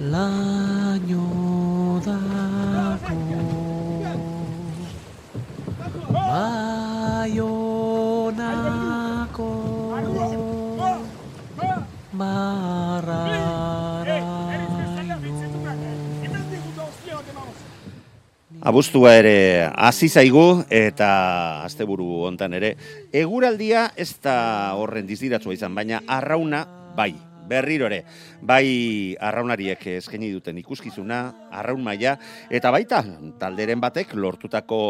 laino dako Baionako marraraino Abuztua ere hasi zaigu eta asteburu hontan ere. Eguraldia ez da horren diziratsua izan baina arrauna bai berriro ere bai arraunariek eskaini duten ikuskizuna arraun maila eta baita talderen batek lortutako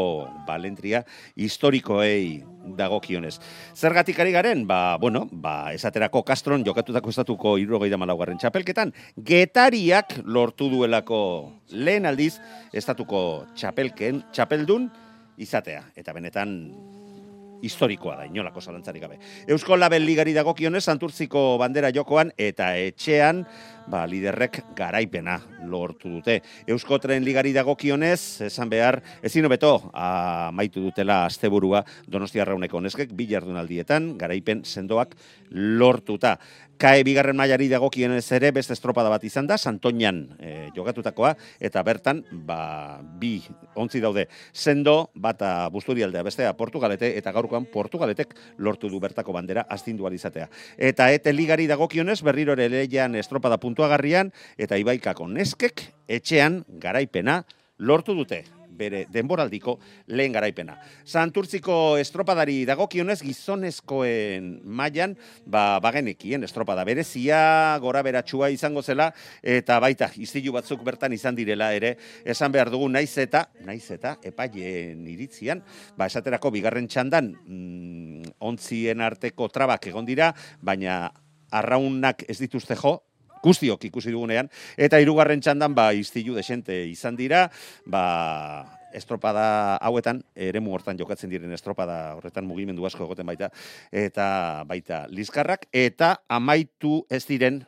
balentria historikoei dagokionez. Zergatik ari garen, ba, bueno, ba, esaterako Castron jokatutako estatuko irurogeita malaugarren txapelketan, getariak lortu duelako lehen aldiz estatuko txapelken, txapeldun izatea. Eta benetan historikoa da, inolako zalantzarik gabe. Eusko Label Ligari dagokionez, Santurtziko bandera jokoan eta etxean, ba, liderrek garaipena lortu dute. Eusko Tren Ligari dagokionez, esan behar, ezin hobeto amaitu dutela asteburua Donostia Rauneko neskek, bi jardunaldietan, garaipen sendoak lortuta. Kae bigarren mailari dagokionez ere beste estropada bat izan da, Santoñan e, jokatutakoa, eta bertan, ba, bi ontzi daude sendo, bata busturialdea bestea Portugalete, eta gaurkoan Portugaletek lortu du bertako bandera astindu izatea. Eta ete ligari dagokionez berriro ere leian estropada puntuagarrian, eta ibaikako neskek etxean garaipena lortu dute bere denboraldiko lehen garaipena. Santurtziko estropadari dagokionez gizonezkoen mailan ba bagenekien estropada berezia gora beratxua izango zela eta baita istilu batzuk bertan izan direla ere esan behar dugu naiz eta naiz eta epaileen iritzian ba esaterako bigarren txandan mm, ontzien arteko trabak egon dira baina arraunak ez dituzte jo, guztiok ikusi dugunean, eta hirugarren txandan, ba, iztilu desente izan dira, ba, estropada hauetan, eremu hortan jokatzen diren estropada horretan mugimendu asko egoten baita, eta baita lizkarrak, eta amaitu ez diren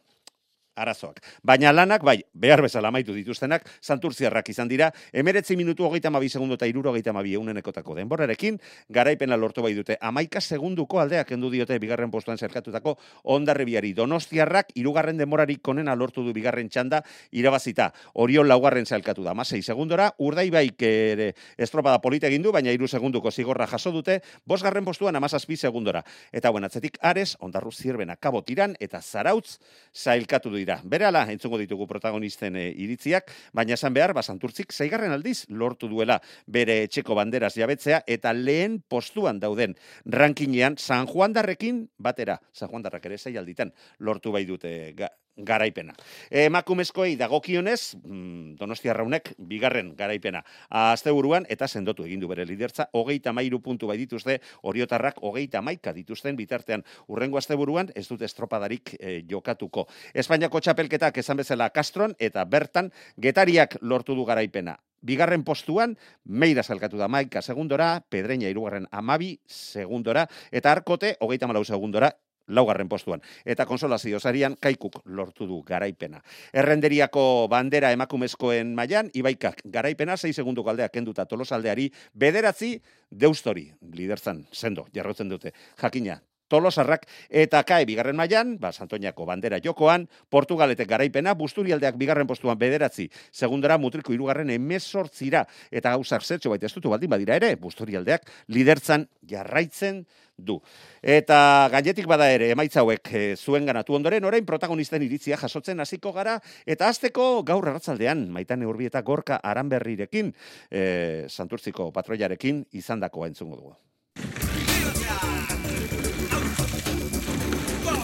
arazoak. Baina lanak, bai, behar bezala amaitu dituztenak, santurtziarrak izan dira, emeretzi minutu hogeita mabi segundo eta iruro hogeita mabi eunenekotako denborarekin, garaipena lortu bai dute, amaika segunduko aldeak kendu diote bigarren postuan zerkatutako ondarrebiari donostiarrak, irugarren denborarik konena lortu du bigarren txanda, irabazita, orion laugarren zelkatu da, masei segundora, urdai baik ere estropada polite egin du, baina iru segunduko zigorra jaso dute, bosgarren postuan amazazpi segundora. Eta buen atzetik, ares, ondarru zirbena kabo tiran, eta zarautz zailkatu du dira. Berehala entzungo ditugu protagonisten e, iritziak, baina esan behar, basanturtzik, zeigarren aldiz lortu duela bere etxeko banderaz jabetzea, eta lehen postuan dauden rankinean San Juan Darrekin batera, San Juan Darrak ere zei alditan lortu bai dute ga, garaipena. Emakumezkoei dagokionez, mm, Donostia Raunek bigarren garaipena. Asteburuan eta sendotu egin du bere lidertza, hogeita mairu puntu bai dituzte, oriotarrak hogeita maika dituzten bitartean. Urrengo asteburuan ez dute estropadarik e, jokatuko. Espainiako txapelketak esan bezala Castron eta bertan getariak lortu du garaipena. Bigarren postuan, meira salkatu da maika segundora, pedreña irugarren amabi segundora, eta arkote, hogeita malau segundora, laugarren postuan. Eta konsolazio zarian, kaikuk lortu du garaipena. Errenderiako bandera emakumezkoen mailan ibaikak garaipena, 6 segundu galdea kenduta tolosaldeari, bederatzi deustori, liderzan, sendo, jarrotzen dute. Jakina, Tolosarrak eta kae bigarren mailan, ba Santoñako bandera jokoan, Portugaletek garaipena, Busturialdeak bigarren postuan bederatzi, segundara Mutriko hirugarren 18 eta gauzak zertxo baita estutu baldin badira ere, Busturialdeak lidertzan jarraitzen du. Eta gainetik bada ere, emaitza hauek e, zuen ganatu ondoren, orain protagonisten iritzia jasotzen hasiko gara, eta azteko gaur erratzaldean, maitan eurbi eta gorka aranberrirekin, e, santurtziko patroiarekin, izandakoa entzungo dugu.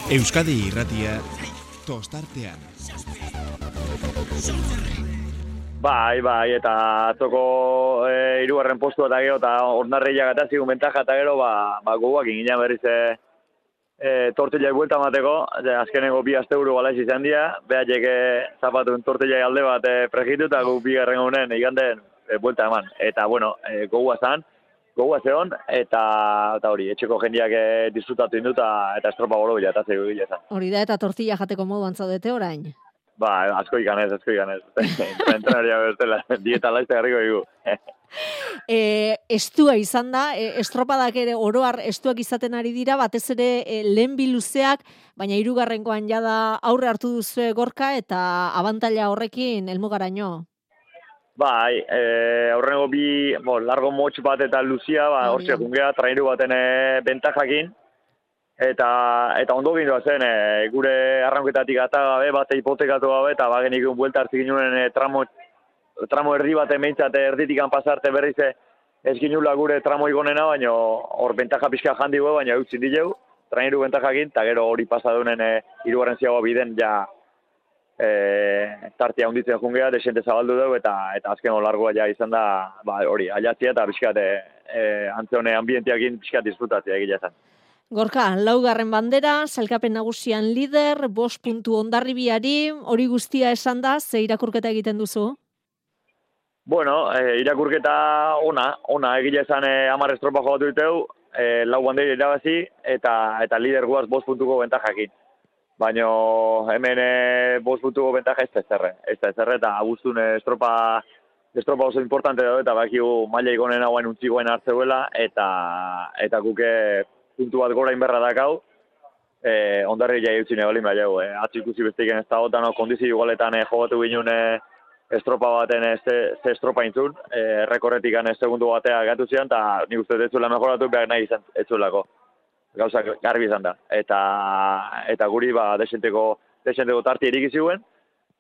Euskadi irratia tostartean. Bai, bai, eta atzoko e, irugarren postu eta gero, eta ornarreiak eta zigun bentaja eta gero, ba, ba guak ingina berriz e, e, tortillai buelta mateko, ze, azkenengo bi asteburu bala izan dira, behaiek e, zapatun tortillai alde bat e, pregitu eta gu bi garren honen iganden e, buelta eman. Eta, bueno, e, gogoa zan, gogoa zeon, eta, eta hori, etxeko jendiak e, disfrutatu induta eta estropa bolo bila, eta zego gila zan. Hori da eta tortilla jateko moduan zaudete orain. Ba, asko ikanez, asko ikanez. Entrenaria bestela, dieta laizte garriko igu. E, estua izan da, e, estropadak ere oroar estuak izaten ari dira, batez ere e, lehen biluzeak, baina hirugarrengoan jada aurre hartu duzu gorka eta abantaila horrekin elmugaraino. Bai, e, aurrengo bi, bo, largo motx bat eta luzia, ba, hortxe da. jungea, trairu baten e, bentajakin, eta eta ondo gindua zen, e, gure arranketatik ata gabe, bate hipotekatu gabe, eta bagenik un buelta hartzik ginen e, tramo, tramo erdi bat ementzat erditikan pasarte berriz e, ez ginula gure tramo igonena, baina hor bentaja pixka jandi baina eutzin dileu, trairu bentajakin, eta gero hori pasadunen e, irugarren ziago biden, ja, e, tartia hunditzen jungea, desente zabaldu dugu, eta eta azken largoa ja izan da, ba, hori, ailatzia eta pixkat, e, e, antzeone ambientiakin pixkat disfrutatzea egia zen. Gorka, laugarren bandera, salkapen nagusian lider, bost puntu ondarribiari, hori guztia esan da, ze irakurketa egiten duzu? Bueno, e, irakurketa ona, ona egile esan e, amar estropa jogatu diteu, e, lau bandera irabazi, eta eta lider guaz bost puntuko bentajakin. Baina hemen e, bost puntuko bentaja ez da ezerre. Ez da ezerre, eta abuztun estropa, estropa oso importante da, eta bakigu maila ikonen hauen untzigoen hartzeuela, eta eta guke puntu bat gora inberra dakau, e, ondarri jai utzine balin bai jau, e, atzi ikusi bestiken ez da gotan, no, kondizio igualetan e, jogatu ginen estropa baten e, ze, ze estropa intzun, e, rekorretik segundu batea gatu zian, eta nik uste ez mejoratu, behar nahi izan ez. Gauza garbi izan da. Eta, eta guri ba, desenteko, desenteko tarti erik iziguen,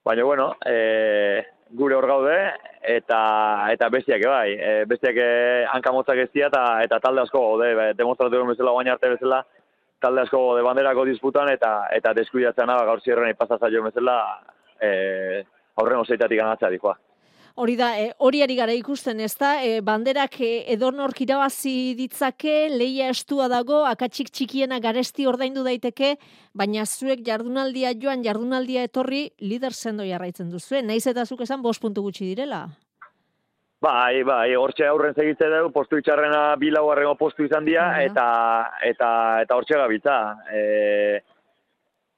baina bueno, e, gure hor gaude, eta eta bestiak bai, e, bestiak e, hankamotzak ez dira, eta, eta talde asko gaude, be, demostratu duen bezala, baina arte bezala, talde asko gaude banderako disputan, eta eta deskuidatzen ba, gaur zierren ipasazaio bezala, e, aurren oseitatik ganatzea dikoa. Hori da, e, hori ari gara ikusten, ez da, e, banderak e, edonork irabazi ditzake, leia estua dago, akatsik txikiena garesti ordaindu daiteke, baina zuek jardunaldia joan, jardunaldia etorri, lider sendo jarraitzen duzue, naiz eta zuk esan bost puntu gutxi direla. Bai, bai, hortxe aurren segitze dugu, postu itxarrena bi laugarrengo postu izan dira, Bai. eta, eta, eta hortxe gabitza. E,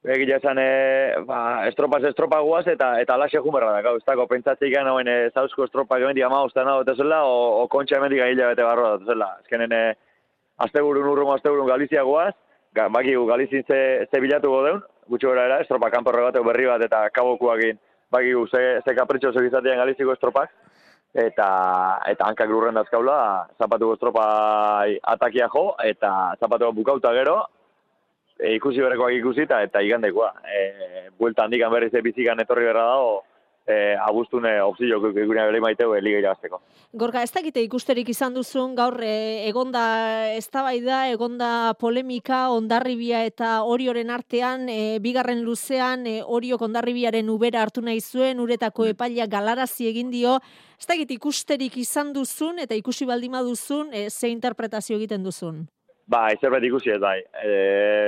Egia esan, e, ba, estropas estropa guaz, eta, eta alaxe jumerra da, gau, ez dago, pentsatzei gan hauen e, zauzko estropa gemendik ama ostan hau, eta zela, o, o kontxa hemendik ahila bete barroa, eta zela. Ezkenen, e, asteburun urrungo asteburun Galizia guaz, ga, bakigu Galizin ze, ze bilatu godeun, gutxi gora era, estropa kanporre bateu berri bat, eta kabokuakin, bakigu ze, ze kapritxo izatean Galiziko estropak, eta eta hankak lurren dazkaula, zapatu estropa atakia jo, eta zapatu bukauta gero, e, ikusi berekoak ikusi eta eta igandekoa. E, buelta handikan berriz bizikan etorri berra dago, e, abuztune opzio gure bere maiteu liga irabazteko. Gorka, ez dakite ikusterik izan duzun gaur e, egonda eztabaida, egonda polemika ondarribia eta orioren artean, e, bigarren luzean e, oriok ondarribiaren ubera hartu nahi zuen, uretako epaila galarazi egin dio, ez dakit ikusterik izan duzun eta ikusi baldima duzun, e, ze interpretazio egiten duzun. Bai, zerbait ikusi ez bai. E,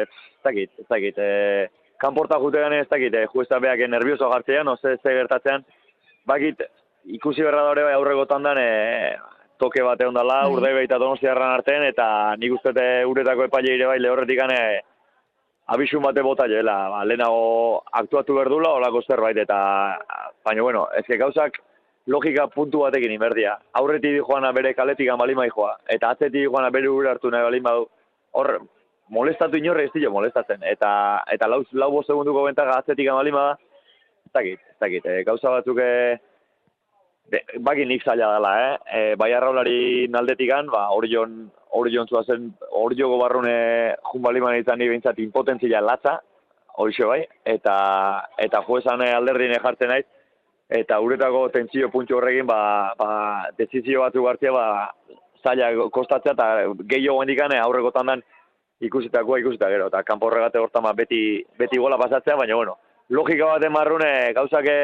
ez dakit, ez dakit. E, kanporta jutegan ez dakit, e, juezta beak nervioso gartzean, no ze, ze gertatzean. Bakit, ikusi berra da hori bai aurreko tandan, e, toke bat egon dala, Bai. urde eta donostiarran artean, eta nik uste dut uretako epaile ire bai lehorretik gane, abisun bate bota jela, ba, lehenago aktuatu berdula, olako zerbait, eta, baina, bueno, ez que gauzak logika puntu batekin inberdia. Aurretik joana bere kaletik bali mai joa, eta atzetik joana bere ure hartu nahi balin badu, hor, molestatu inorre ez dio molestatzen, eta, eta lau, lau bost segunduko bentaga atzetik bali bada, ez dakit, ez dakit, e, gauza batzuk, e, be, bakin nik zaila dela, eh? E, bai arraulari naldetikan, ba, orion, orion zuazen, orioko barrune jun baliman izan ni behintzat impotentzia latza, horixe bai, eta, eta juezan alderdine jartzen naiz, eta uretako tentzio puntxo horrekin, ba, ba, dezizio batzu hartzea, ba, zaila kostatzea, eta gehiago gendikane aurreko tandan ikusitakoa ikusita gero, eta kanpo horregate hortan ba, beti, beti gola pasatzea, baina, bueno, logika bat emarrune, gauzak e,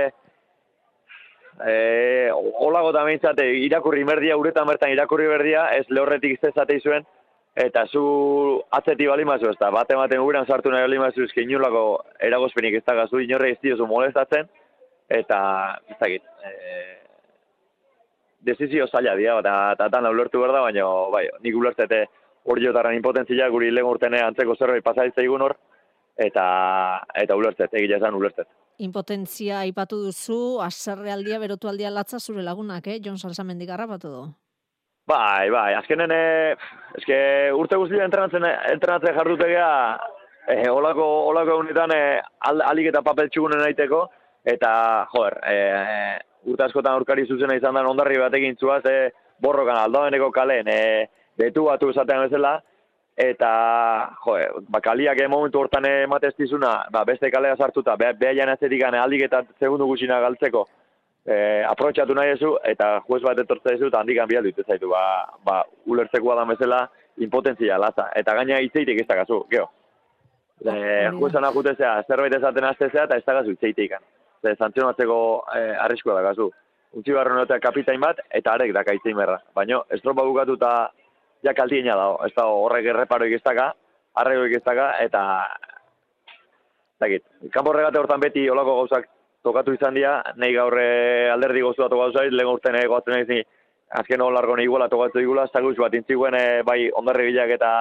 olago da behintzat, irakurri merdia, uretan bertan irakurri berdia, ez lehorretik zezatei zuen, eta zu atzeti balimazu ez da, bate baten gurean sartu nahi balimazu ezke inolako eragozpenik ez da zu inorre ez diozu molestatzen, eta ez dakit, e, desizio zaila dira, eta eta tan ulertu behar da, baina bai, nik ulertzete hori jotaran impotentzia guri lehen urtene antzeko zerbait pasaitza igun hor, eta eta ulertzet, egia esan ulertzet. Impotentzia aipatu duzu, aserrealdia, berotualdia latza zure lagunak, eh? Jon Salsamendi garrapatu du. Bai, bai, azkenen, e, eske urte guztia entrenatzen, entrenatzen jardutegea, e, olako, olako egunetan e, al, alik eta papel txugunen aiteko, eta, joder, e, urte askotan aurkari zuzena izan da ondarri batekin zuaz, e, borrokan aldoeneko kalen, e, betu batu esatean bezala, eta, joder, ba, kaliak momentu hortan ematez dizuna, ba, beste kalea sartuta, beha, beha janatzetik gane aldik eta segundu gutxina galtzeko, e, aprotxatu nahi ezu, eta juez bat etortza ezu, eta handik hanbial dut zaitu, ba, ba, ulertzeko da bezala, impotentzia laza, eta gaina itzeitik ez da gazu, geho. E, juezan akutezea, zerbait ezaten aztezea, eta ez da gazu itzeitik. Ze, santzionatzeko e, arriskoa da gazu. Untzi barro kapitain bat, eta arek da kaitzein berra. Baina, estropa bukatu eta ja kaltiena dago, ez da horrek erreparo ikiztaka, arrego ikiztaka, eta Zagit, kanpo regate hortan beti olako gauzak tokatu izan dira, nahi gaurre alderdi goztu bat gauzai, lehen urten egoatzen nahi zi, azken hon largo nahi iguala tokatu igula, zaguz bat intziguen e, bai ondarri bilak eta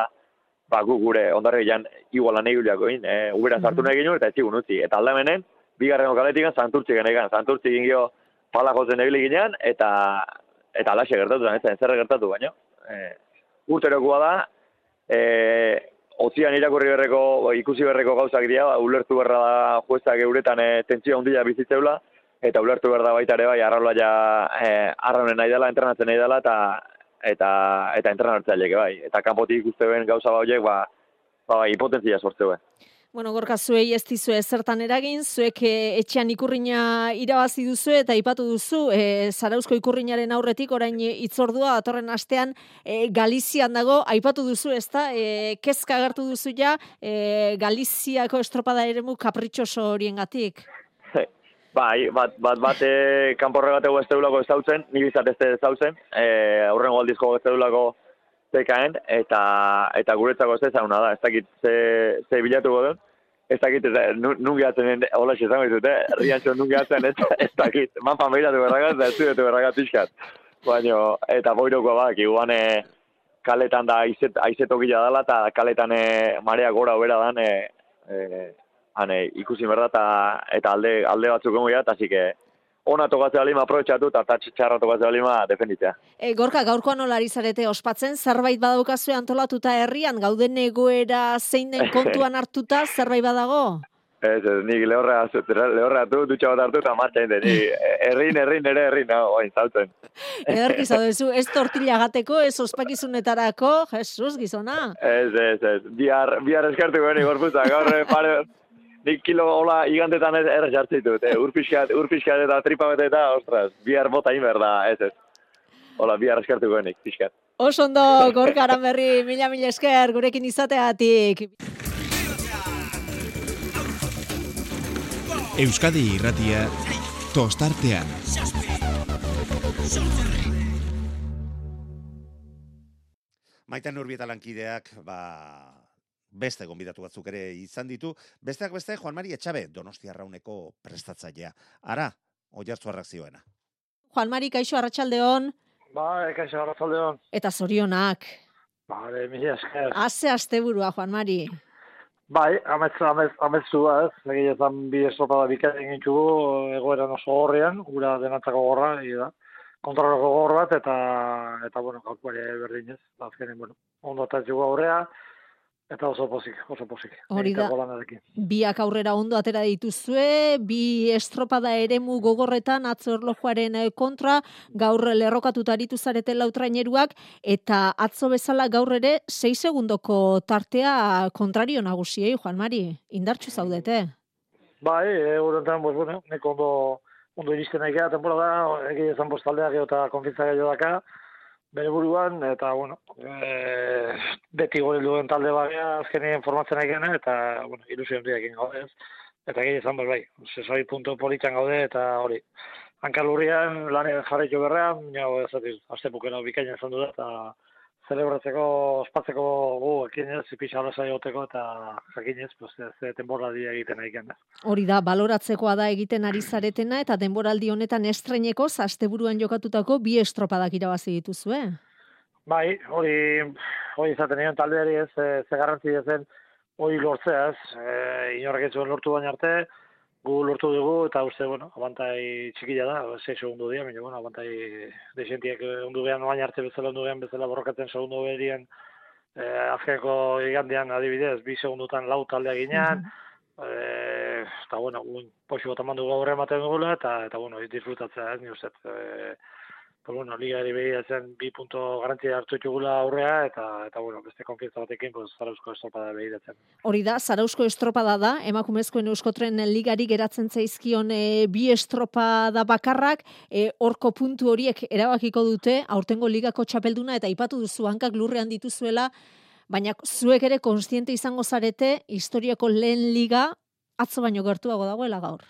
ba, gu gure ondarri bilan iguala nahi guliako in, e, ubera sartu nahi ginen eta etxigun utzi. Eta aldamenen, bigarren okaletik santurtzi genegan, santurtzi gingio pala jozen egile ginen, eta eta alaxe gertatu zen, ez zerre gertatu baino. E, urterokoa da, e, Ozian irakurri berreko, ikusi berreko gauzak dira, ba, ulertu berra da juezak euretan e, tentsio handia bizitzeula, eta ulertu berda baita ere bai, arraula ja e, arraunen nahi dela, entrenatzen nahi dela, eta eta eta entrenatzaileke bai. Eta kanpotik ikuste ben gauza ba horiek, ba, ba, hipotentzia sortze Bueno, gorka zuei ez dizu ezertan eragin, zuek e, etxean ikurriña irabazi duzu eta ipatu duzu, e, Zarauzko ikurriñaren aurretik orain itzordua atorren astean e, Galizian dago, aipatu duzu ez da, e, kezka agertu duzu ja, e, Galiziako estropada eremu kapritxoso horien gatik. Bai, bat, bat, bat e, kanporregateko ez teulako ez dautzen, nire izat ez dautzen, e, aurrengo aldizko ez zekaen, eta, eta guretzako ez zauna da, ez dakit ze, ze bilatuko duen, ez dakit, ez, nun gehatzen, hola xe zango ditut, eh? rian zon nun gehatzen, ez, ez dakit, man familiatu berragat, da ez duetu berragat pixkat. Baina, eta boiroko bak, iguan kaletan da aizet, aizetokila dela, eta kaletan e, marea gora obera dan, e, e, ane, ikusi berda, eta, eta alde, alde batzuk gongo eta así ona tokatzea lima aprobetsatu eta txarra tokatzea lima defenditzea. E, gorka, gaurkoa nolari zarete ospatzen, zerbait badaukazue antolatuta herrian, gauden egoera zein den kontuan hartuta, zerbait badago? Ez, ez, nik lehorra, lehorra du, dutxa bat hartu eta martxa inde, ni errin, errin, ere errin, no, oain, zautzen. Ederki zaudezu, ez tortilla gateko, ez ospakizunetarako, Jesus, gizona? Ez, ez, ez, bihar, bihar eskartu gani gorputa, gaur, pare, nik kilo hola igantetan ez erre jartzen dut, eh? urpiskat, urpiskat eta tripa bete eta, ostras, bihar bota inber da, ez ez. Hola, bihar eskertu goenik, pixkat. Osondo, gorkaran berri, mila mila esker, gurekin izateatik. Euskadi irratia, tostartean. Maitan urbieta lankideak, ba, beste gonbidatu batzuk ere izan ditu. Besteak beste, Juan Mari Etxabe, Donostia Rauneko prestatzailea. Ara, oi hartzu arrakzioena. Juan Mari, kaixo arratsaldeon. Ba, kaixo arratsaldeon. Eta zorionak. Ba, de, mila esker. Aze asteburua, Juan Mari. Bai, ametzu, ametzu, ametzu ba, ez. Legei bi estropada bikatzen egin egoeran oso gorrian, gura denatzako gorra, da. Kontrolako gorra bat, eta, eta bueno, kalkuari berdinez. Azkenen, bueno, ondo eta aurrea, Eta oso pozik, oso pozik. Hori da, biak aurrera ondo atera dituzue, bi estropada eremu gogorretan atzo erlojuaren eh, kontra, gaur lerrokatuta aritu zarete lautraineruak, eta atzo bezala gaur ere 6 segundoko tartea kontrario nagusiei, Juan Mari, indartxu zaudete. Bai, e, horretan, pues, bueno, neko ondo, ondo iristen nahi gara temporada, egin ezan postaldeak eta konfintza gehiago daka, bere buruan, eta, bueno, e, beti gori duen talde bagea azkenien formatzen egin, eta, bueno, ilusio handiak egin gaude ez. Eta gehi izan bai, sesoi puntu politan gaude, eta hori, hankalurrian, lanen jarretu berrean, jau ez azte bukena bikaina izan dut, eta celebratzeko, ospatzeko gu, ekin ez, ipisa lasai egoteko eta jakinez, pues, ez denboraldi egiten egiten. Hori da, baloratzekoa da egiten ari zaretena eta denboraldi honetan estreneko asteburuan jokatutako bi estropadak irabazi dituzue. Bai, hori, hori izaten nion taldeari ez, e, ze garrantzi ezen, hori lortzea ez, e, inorrek ez zuen lortu baina arte, gu lortu dugu, eta uste, bueno, abantai txikila da, 6 segundu dia, baina, bueno, abantai desentiek ondu behan oain arte bezala ondu behan bezala borrokatzen segundu berien, eh, azkeneko igandian adibidez, bi segundutan lau taldea ginean, eh, eta, bueno, un poxu bat amandu gaur ematen dugula, eta, eta bueno, disfrutatzea ez, ni uste, eh, pues bueno, liga ere behiratzen bi punto garantia hartu txugula aurrea, eta, eta bueno, beste konfientza batekin, pues, Zarauzko estropada behiratzen. Hori da, Zarauzko estropada da, emakumezkoen euskotren ligari geratzen zaizkion e, bi estropada bakarrak, e, orko puntu horiek erabakiko dute, aurtengo ligako txapelduna, eta ipatu duzu hankak lurrean dituzuela, baina zuek ere konstiente izango zarete, historiako lehen liga, atzo baino gertuago dagoela gaur.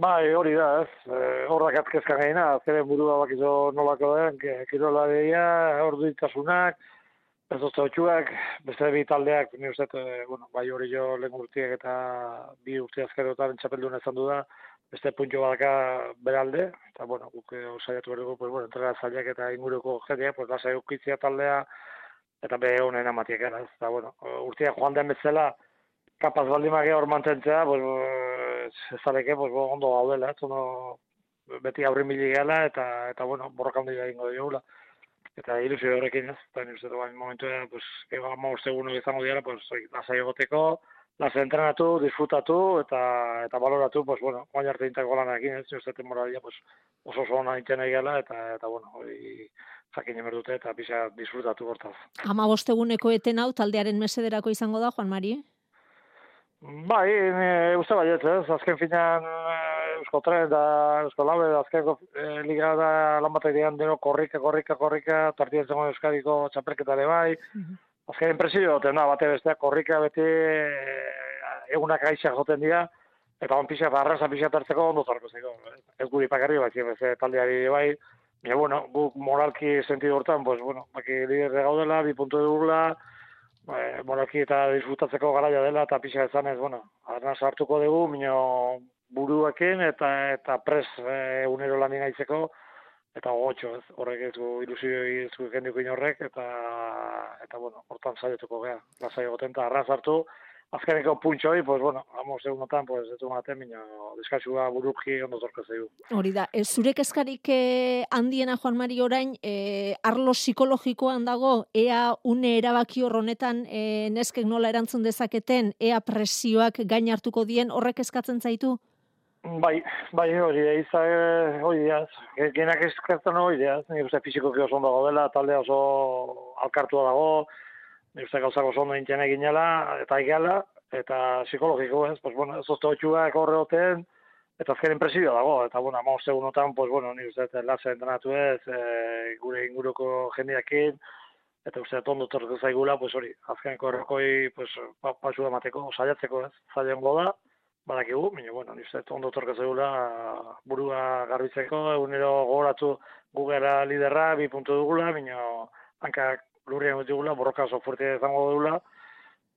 Bai, hori da, ez. E, horrak atkezkan gaina, azkeren burua bakizo nolako den, kirola deia, hor duitasunak, ez hotxuak, beste bi taldeak, ni uste, e, bueno, bai hori jo lehen urtiek eta bi urte azkerotan txapeldun ezan du da, beste puntio badaka beralde, eta, bueno, guke osaiatu berdugu, pues, bueno, entrega zailak eta inguruko jendeak, pues, lasai ukitzia taldea, eta behe honen amatiek ez. Eta, bueno, urtiak joan den betzela, kapaz baldin hor mantentzea, pues, ez zareke, pues, ondo gaudela, ez, ondo, beti aurri mili gala, eta, eta bueno, borroka handi egingo diogula. Eta ilusio horrekin ez, eta nire zeta bain momentu pues, ego ama ustegun izango dira, pues, lasai egoteko, lasai entrenatu, disfrutatu, eta, eta baloratu, pues, bueno, guain arte intako lan egin, ez, nire zeta moralia, pues, oso oso hona intena egala, eta, eta, bueno, hori, jakin emerdute, eta pisa disfrutatu gortaz. Ama bosteguneko eten hau taldearen mesederako izango da, Juan Mari? Bai, e, uste baiet, ez, azken finean Eusko Tren da Eusko Labe, azken e, liga da lan bat egian deno korrika, korrika, korrika, tartien zengo Euskadiko txaperketare bai, azken impresio duten da, bate bestea, korrika beti e, egunak aixa joten dira, eta on pixa, barraza pixa tartzeko ondo zarko zeko, ez guri pakarri, bai, ez taldeari bai, Ja, bueno, guk moralki sentido hortan, pues, bueno, baki lider gaudela, bi puntu dugula, e, moralki eta disfrutatzeko garaia dela eta pixa ezan ez, bueno, arna sartuko dugu, mino buruekin eta eta pres e, unero lan inaitzeko, eta gogotxo ez, horrek ez gu ilusio izu horrek, eta, eta bueno, hortan zaituko gea, lasai goten eta arna sartu, azkeneko puntxoi, pues bueno, amos egunotan, pues ez du maten, minio, deskasua buruki ondo zorka zeigu. Hori da, ez zurek eskarik eh, handiena Juan Mari orain, eh, arlo psikologikoan dago, ea une erabaki horronetan eh, neskek nola erantzun dezaketen, ea presioak gain hartuko dien, horrek eskatzen zaitu? Bai, bai, hori da, izan, eh, hori da, genak eskatzen hori da, nire uste fizikoki oso ondo dela, talde oso alkartua dago, Ni uste gauzak oso ondo intena eginela, eta egala, eta psikologiko ez, pues, bueno, ez ozte hotxuak horre hoten, eta azken impresioa dago, eta, bueno, ama segunotan, pues, bueno, ni uste lasa entrenatu ez, e, gure inguruko jendeakin, eta uste ondo tortu zaigula, pues, hori, azken korrekoi, pues, pa, pasu emateko, saiatzeko ez, zailen da, badakigu, baina, bueno, ni uste ondo tortu zaigula, burua garbitzeko, egunero gogoratu gugera liderra, bi puntu dugula, baina, hankak lurrian dut digula, borroka oso fuerte izango dugula,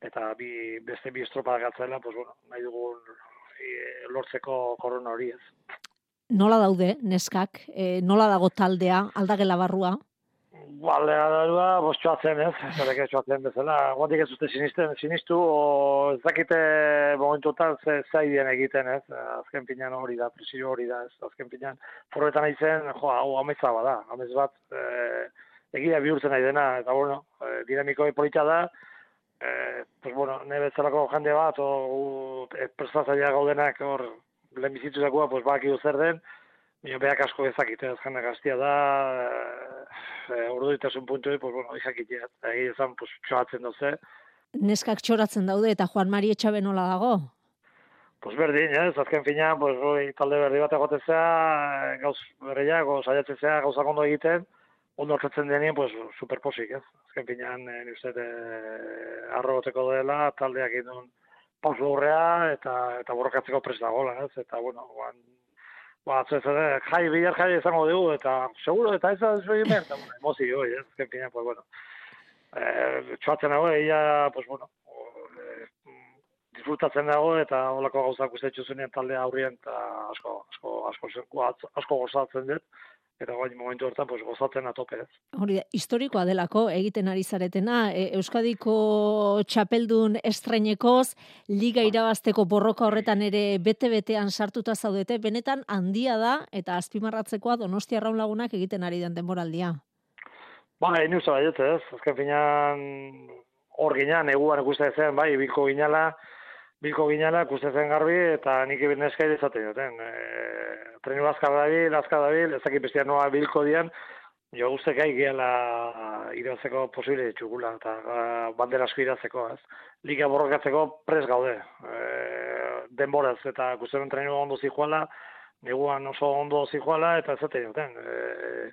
eta bi, beste bi estropa gatzela, pues, bueno, nahi dugu e, lortzeko korona hori ez. Nola daude, neskak? E, nola dago taldea, aldagela barrua? Aldea darua, bos txoatzen ez, zerek ez txoatzen bezala, guantik ez uste sinisten, sinistu, o ez dakite momentuetan ze zaidien egiten ez, azken pinean hori da, presio hori da ez, azken pinean, forretan aizen, jo, hau ametza bada, amez bat, e, egia bihurtzen nahi dena, eta bueno, e, dinamiko polita da, e, pues bueno, nire bezalako jende bat, o, e, prestazaia gaudenak hor, lehen bizituzakua, pues baki zer den, Nio beak asko ezakite, ez jende gaztia da, e, ordu ditasun puntu, pues bueno, izakitea, egia ezan, pues, txoatzen doze. Neskak txoratzen daude, eta Juan Mari Etxabe nola dago? Pues berdin, ez, azken fina, pues, oi, talde berdi bat egotezea, gauz berriak, o, saiatzezea, gauzak ondo egiten, ondo hartzen denien, pues, superposik, ez? Azken pinean, e, nire e, arroboteko dela, taldeak indun pausu horrea, eta, eta borrokatzeko prest dagoela, ez? Eta, bueno, guan, ba, ez, jai, bihar jai izango dugu, eta, seguro, eta ez da zuei mer, eta, bueno, emozi, oi, ez? Azken pinean, pues, bueno, e, txoatzen dago, eia, pues, bueno, e, disfrutatzen dago, eta holako gauzak uste zuzenean talde aurrien, eta asko, asko, asko, asko, asko gozatzen dut, eta gain momentu hortan pues, gozatzen atope ez. Hori da, historikoa delako egiten ari zaretena, e, Euskadiko txapeldun estrenekoz, liga irabazteko borroka horretan ere bete-betean sartuta zaudete, benetan handia da, eta azpimarratzekoa donostia raun lagunak egiten ari den denboraldia. Ba, eni usta baiet ez, azken finan hor ginean, eguan ikuste zen, bai, bilko ginala, bilko ginala, ikuste zen garbi, eta nik ibin eskai dezaten duten. E, trenu azkar dabil, azkar dabil, ezakit bestia noa bilko dian, jo guztek gai gehala irazeko posible ditugula, eta uh, bandera asko irazeko, ez. Liga borrokatzeko pres gaude, e, denboraz, eta guztetan trenu ondo zijoala, neguan oso ondo zijoala, eta ez zaten duten. E,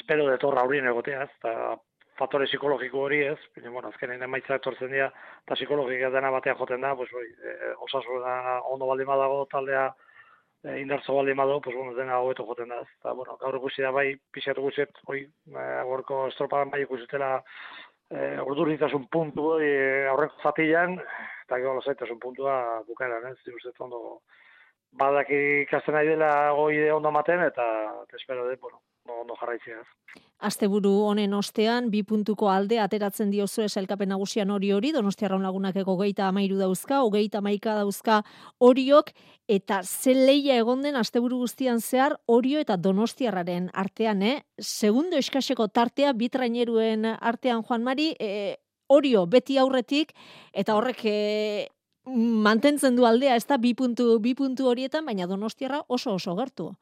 espero de torra aurrien egotea, ez, eta faktore psikologiko hori ez, baina, bueno, azkenen emaitza etortzen dira, eta psikologika dena batean joten da, pues, oi, e, osasuna ondo baldin badago taldea, e, indartzo baldin badago, pues, bueno, dena hobeto joten da, eta, bueno, gaur ikusi da bai, pixatu guztiet, oi, e, gorko estropadan bai ikusitela, e, urduritasun puntu e, aurreko zatilan, eta gero lasaitasun puntua bukaeran, ez, dira ondo, badak ikasten nahi dela goi ondo maten, eta, eta espero de, bueno, ondo jarraitzea. Asteburu honen ostean, bi puntuko alde ateratzen diozu esalkapen nagusian hori hori, donostia raun lagunak ego geita amairu dauzka, ogeita maika dauzka horiok, eta ze leia egon den asteburu guztian zehar horio eta donostiarraren artean, eh? Segundo eskaseko tartea, bitraineruen artean, Juan Mari, e, orio beti aurretik, eta horrek e, mantentzen du aldea, ez da, bi puntu, bi puntu horietan, baina donostiarra oso oso gertu.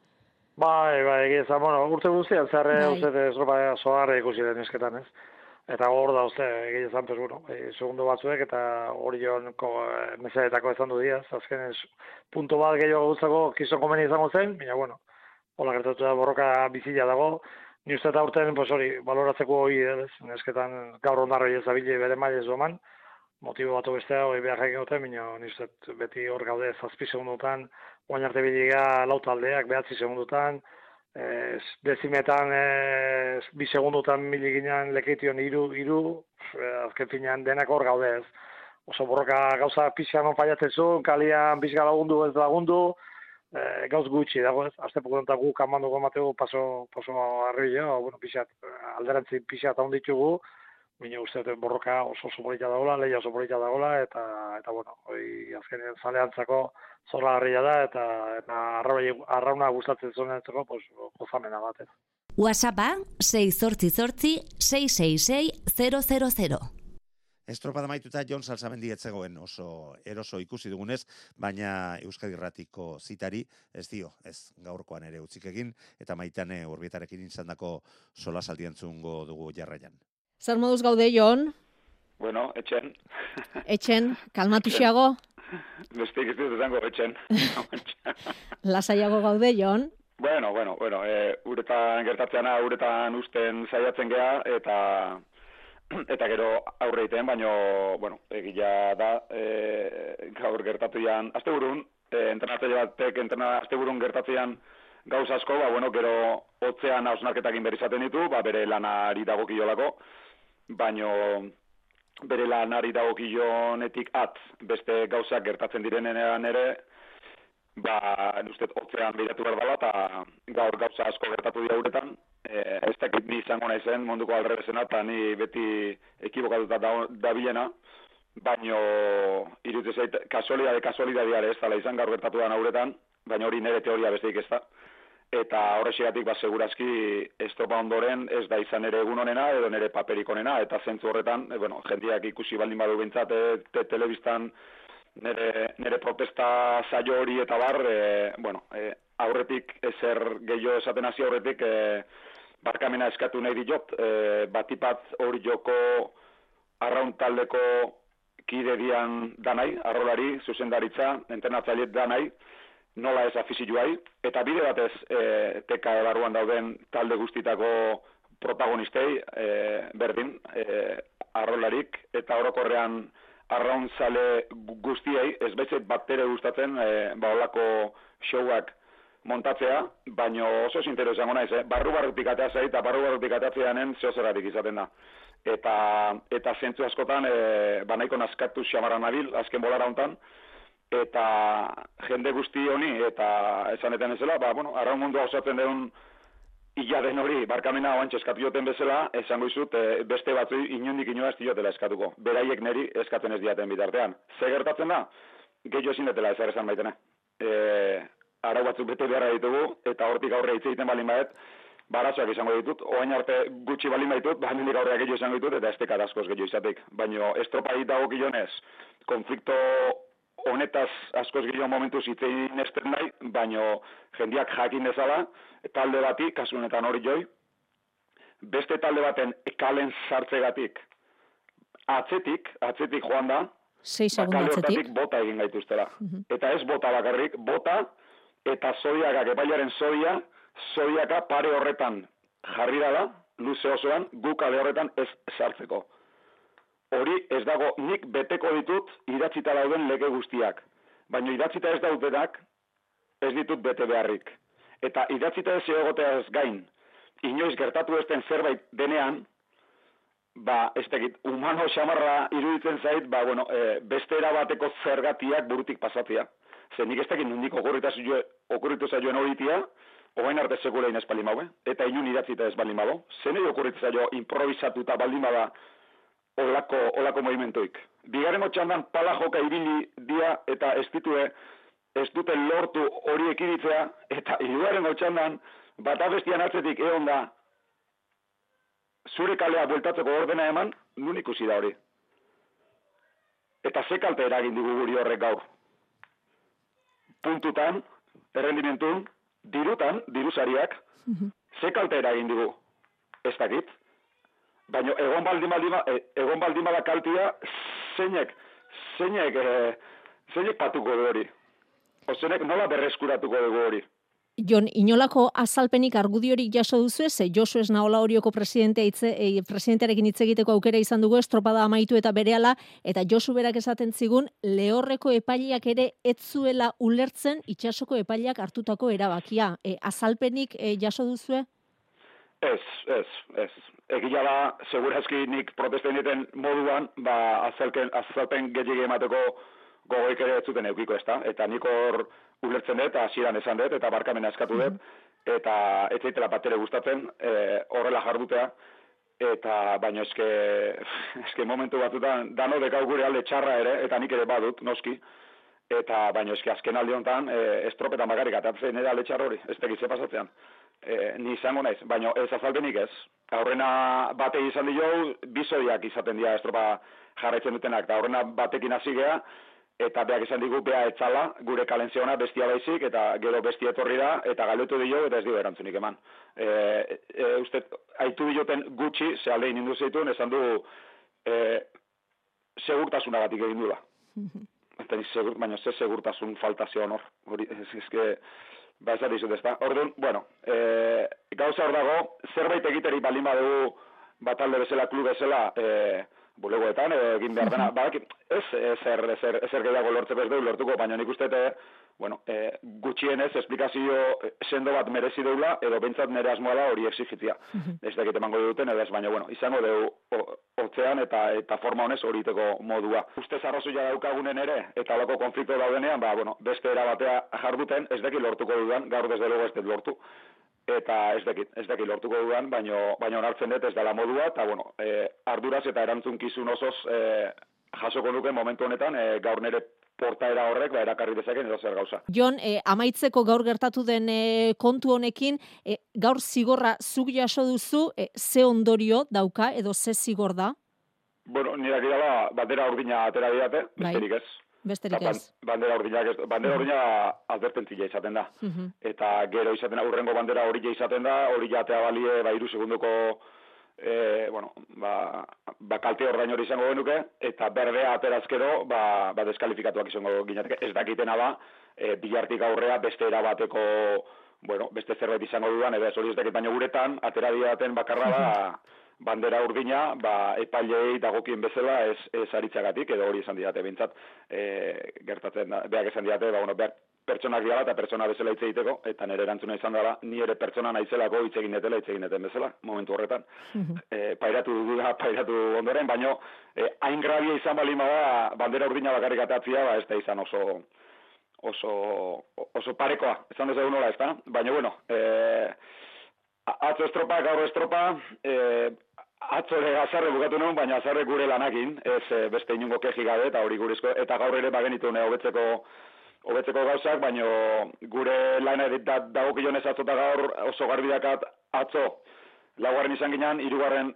Bai, bai, egia za, bueno, urte guztian zerre bai. uste ez ropa soare ikusi den esketan, ez? Eta hor da uste, egia zan, pues, bueno, e, segundo batzuek eta hori joan e, mesaetako ezan du diaz, azken ez, punto bat gehiago guztako kizo komeni izango zen, baina, bueno, hola gertatu da borroka bizila dago, ni uste eta urten, pues hori, baloratzeko hori, ez, esketan gaur ondarro ezabile bere maile zoman, motibo batu bestea, hori behar egin dute, baina ni uste beti hor gaude zazpi segundotan, oain arte biliga lau taldeak, behatzi segundutan, e, dezimetan e, bi segundutan miliginan leketion iru, iru, e, azken finean denak hor gaude ez. Oso borroka gauza pixan on faiatzen zu, kalian pixka lagundu ez lagundu, e, gauz gutxi dago ez, azte pokudan gu kamando gomategu paso, paso arri jo, bueno, pixat, alderantzi pixat hon ditugu, Mino uste borroka oso soporita dagoela, leia oso soporita dagoela, eta, eta bueno, hoi azkenean zaleantzako zorra harria da, eta, eta arrauna gustatzen zuen entzako, pues, gozamena bat. WhatsAppa 6 zortzi zortzi 666 Estropa maituta Jon Salsamendi etzegoen oso eroso ikusi dugunez, baina Euskadi Ratiko zitari ez dio, ez gaurkoan ere utzik egin, eta maitane urbietarekin izandako sola saldientzungo dugu jarraian. Zer moduz gaude, Jon? Bueno, etxen. Etxen, kalmatu xiago? Bestik ez dut zango, etxen. Lasaiago gaude, Jon? Bueno, bueno, bueno, e, uretan gertatzeana, uretan usten zaiatzen gea, eta eta gero aurre iten, baino, bueno, egila da, e, gaur gertatu jan, azte burun, e, entrenatzaile batek, entrena, azte burun gertatu jan, gauz asko, ba, bueno, gero hotzean hausnarketak inberizaten ditu, ba, bere lanari dagokiolako, baino bere lanari dagokionetik at beste gauzak gertatzen direnean ere ba uste hotzean bilatu behar dela eta gaur gauza asko gertatu dira uretan. E, ez dakit ni izango naizen munduko alrebesena eta ni beti ekibokatuta da, da bilena baino irutu zait kasualidade kasualidade ez dela izan gaur gertatu da uretan baina hori nire teoria besteik ez da eta horrexigatik ba segurazki estropa ondoren ez da izan ere egun honena edo nere paperik honena eta zentzu horretan e, bueno jendiak ikusi baldin badu beintzat e, te, telebistan nere, nere protesta saio hori eta bar e, bueno e, aurretik ezer gehiago esaten hasi aurretik e, barkamena eskatu nahi diot e, batipat hori joko arraun taldeko kide dian danai, arrolari, zuzendaritza, entrenatzaile danai, nola ez afizioai, eta bide batez e, teka ebaruan dauden talde guztitako protagonistei e, berdin, e, arrolarik, eta orokorrean arraun zale guztiei, ez baitzet bat ere gustatzen, e, ba olako showak montatzea, baino oso interesango naiz, eh? barru barrutik atea eta barru barrutik ateatzeanen zehozeratik izaten da. eta eta zentzu askotan e, ba nahiko naskatu xamarra nabil azken bolara hontan eta jende guzti honi eta esanetan ezela ba bueno arraun mundua osatzen deun illa den hori barkamena oantxe eskatu joten bezala esango izut e, beste batzu inundik inoa ez diotela eskatuko. Beraiek neri eskatzen ez diaten bitartean. Ze gertatzen da? Gehiago ezin detela ezer esan baitena e, arau batzuk bete beharra ditugu eta hortik aurre hitz egiten balin baet barazoak izango ditut, oain arte gutxi balin baitut, ba, hendik aurreak gehiago izango ditut, eta estekat askoz gehiago izatik. Baina estropai dago gilonez, konflikto honetaz askoz gehiago momentu zitzein esten nahi, baina jendiak jakin dezala, talde bati, kasu honetan hori joi, beste talde baten kalen sartzegatik, atzetik, atzetik joan da, Sei ba, atzetik. bota egin gaituztela. Mhm. Eta ez bota bakarrik, bota eta zodiakak epaiaren zodia, zodiaka pare horretan jarri dala, luze osoan, gu kale horretan ez sartzeko. Hori ez dago nik beteko ditut idatzita dauden lege guztiak. Baina idatzita ez daudenak ez ditut bete beharrik. Eta idatzita ez egoteaz gain, inoiz gertatu ezten zerbait denean, ba, ez tekit, humano xamarra iruditzen zait, ba, bueno, e, beste erabateko zergatiak burutik pasatzea. Ze nik ez tekit nondik okurritu zaio- okurritu zaioen horitia, ogain arte sekulain ez baldin maue, eta inun idatzita ez baldin mago. Zenei okurritu zaio improvisatuta baldin bada olako, olako movimentuik. Bigarren txandan pala joka ibili dia eta ez ditue, ez dute lortu hori ekiditzea, eta hirugarren txandan bat abestian atzetik egon da, zure kalea bueltatzeko ordena eman, nun ikusi da hori. Eta ze kalte eragin digu guri horrek gaur. Puntutan, errendimentun, dirutan, diruzariak, ze kalte eragin digu. Ez dakit. Baina egon baldin baldin ba- e- egon baldin bada kaltia, zeinek, zeinek, e, zeinek patuko du hori. Ozenek nola berreskuratuko dugu hori. Jon, inolako azalpenik argudiorik jaso duzu ez, Josu ez naola horioko presidentea hitze, e, presidentearekin hitz egiteko aukera izan dugu estropada amaitu eta berehala, eta Josu berak esaten zigun, lehorreko epaileak ere ez zuela ulertzen itxasoko epaileak hartutako erabakia. E, azalpenik e, jaso duzue? Ez, ez, ez. Egia da, segurazki nik protesten dieten moduan, ba, azalken, azalpen gehiagia emateko gogoik ere ez zuten eukiko, ezta? Eta nik hor ulertzen dut, hasieran esan dut, eta barkamena eskatu dut, eta ez zaitela bat ere gustatzen, e, horrela jardutea, eta baina eske, eske momentu batzutan, dano dekau gure alde txarra ere, eta nik ere badut, noski, eta baina eske azken alde honetan, e, estropetan bakarrik atatzen nire alde txarra hori, ez tegize pasatzean. E, ni izango naiz, baina ez azalpenik ez. Aurrena bate izan dio, bizoiak izaten dira estropa jarraitzen dutenak, eta aurrena batekin hasi gea, eta beak esan digu bea etzala, gure kalentziona bestia baizik, eta gero bestia etorri da, eta galdetu dio, eta ez dio erantzunik eman. E, e, uste, aitu dioten gutxi, ze alde indu zeituen, esan du, e, segurtasunagatik egin dula. Eta segur, baina ze segurtasun falta zion hor. Hori, ez, eske, ba ez dizut ezta. Orduan, bueno, e, gauza hor dago, zerbait egiteri balin badugu batalde bezala, klub bezala, e, bulegoetan, e, egin behar dena, ba, ez, ezer, ezer, ezer gehiago lortzeko ez dugu lortuko, baina nik uste, bueno, e, gutxienez, esplikazio sendo bat merezi deula, edo bentsat nire asmoa da hori exigitzia. Ez dakit emango duten, edo ez, baina, bueno, izango dugu o- hortzean eta eta forma honez horiteko modua. Ustez arrazoia daukagunen ere, eta loko konflikto daudenean, ba, bueno, beste era batea jarduten, ez dakit lortuko dudan, gaur desde luego ez dut lortu, eta ez dakit, ez dakit lortuko dudan, baino, baino onartzen dut ez dela modua, eta bueno, e, arduraz eta erantzunkizun osoz e, jasoko nuke momentu honetan, e, gaur nire portaera horrek, ba, erakarri dezaken edo zer gauza. Jon, e, amaitzeko gaur gertatu den e, kontu honekin, e, gaur zigorra zuk jaso duzu, e, ze ondorio dauka edo ze zigor da? Bueno, nire da, bandera urdina atera diate, Bai. besterik ez. Besterik ban- ez. Bandera urdinak ez, bandera urdina advertentzia izaten da. Mhm. eta gero izaten da, urrengo bandera hori izaten da, hori jatea balie, ba, iru segunduko, e, bueno, ba, ba kalte ordain hori izango genuke, eta berdea aterazkero, ba, ba deskalifikatuak izango ginateke, ez dakitena da, e, bilartik aurrea beste erabateko, bueno, beste zerbait izango dudan, edo hori ez dakit, baina guretan, atera diaten bakarra da, bandera urdina, ba, epailei dagokien bezala ez, ez aritzagatik, edo hori esan diate bintzat, e, gertatzen da, beak esan diate, ba, bueno, behar pertsonak dira eta pertsona bezala hitz egiteko, eta nire erantzuna izan dela, ni ere pertsona naizelako hitz egin detela, hitz egin deten bezala, momentu horretan. e, pairatu dugu pairatu ondoren, baino, e, hain grabia izan bali da, bandera urdina bakarrik atatzia, ba, ez da izan oso, oso, oso parekoa, esan dezagun nola, ez da? Baina, bueno, e, atzo estropa, gaur estropa, e, atzo ere azarre bukatu nuen, baina azarre gure lanakin, ez e, beste inungo keji gabe, eta hori gurizko, eta gaur ere bagenitu ne hobetzeko hobetzeko gauzak, baina gure lana da, dagokionez atzota gaur oso garbidakat atzo laugarren izan ginen, hirugarren